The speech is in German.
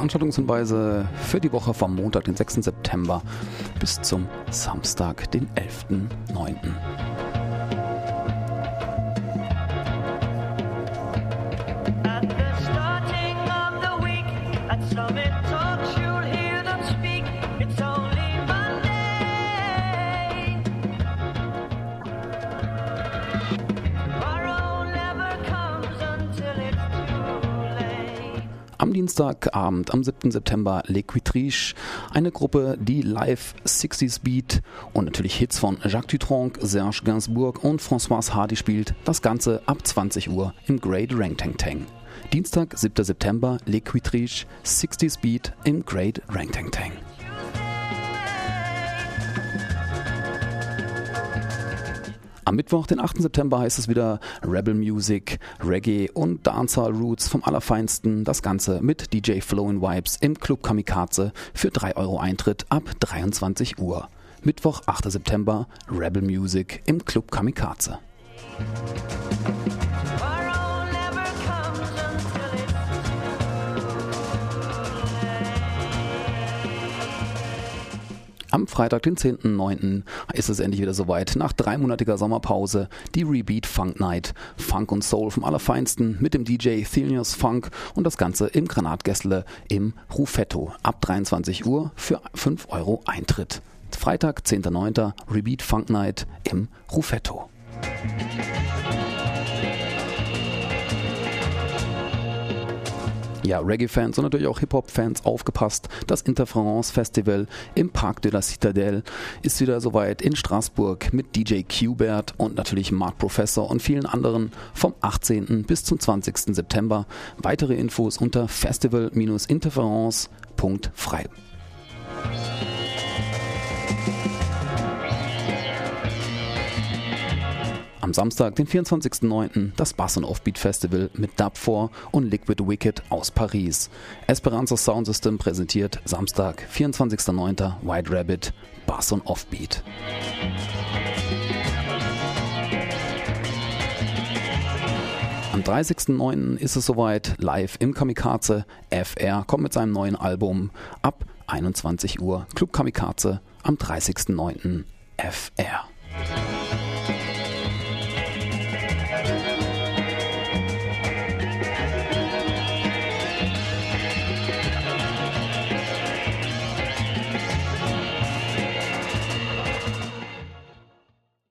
Veranstaltungshinweise für die Woche vom Montag, den 6. September bis zum Samstag, den 11.9. Am Dienstagabend, am 7. September, Le Quitriche, eine Gruppe, die live 60s Beat und natürlich Hits von Jacques Dutronc, Serge Gainsbourg und François Hardy spielt. Das Ganze ab 20 Uhr im Great Rang Tang Tang. Dienstag, 7. September, Le Quitriche, 60s Beat im Great Rang Tang Tang. Am Mittwoch, den 8. September, heißt es wieder Rebel Music, Reggae und Dancehall Roots vom Allerfeinsten. Das Ganze mit DJ Flowin Vibes im Club Kamikaze für 3 Euro Eintritt ab 23 Uhr. Mittwoch, 8. September, Rebel Music im Club Kamikaze. Am Freitag, den 10.09., ist es endlich wieder soweit. Nach dreimonatiger Sommerpause die Rebeat Funk Night. Funk und Soul vom Allerfeinsten mit dem DJ Thelius Funk und das Ganze im Granatgässle im Rufetto. Ab 23 Uhr für 5 Euro Eintritt. Freitag, 10.09., Rebeat Funk Night im Rufetto. Ja, Reggae-Fans und natürlich auch Hip-Hop-Fans aufgepasst. Das Interference Festival im Parc de la Citadelle ist wieder soweit in Straßburg mit DJ Qbert und natürlich Mark Professor und vielen anderen vom 18. bis zum 20. September. Weitere Infos unter festival-interference.frei. Am Samstag, den 24.09., das Bass und Offbeat Festival mit Dub 4 und Liquid Wicked aus Paris. Esperanza Sound System präsentiert Samstag, 24.09., White Rabbit, Bass und Offbeat. Am 30.09. ist es soweit, live im Kamikaze. FR kommt mit seinem neuen Album ab 21 Uhr. Club Kamikaze am 30.09. FR.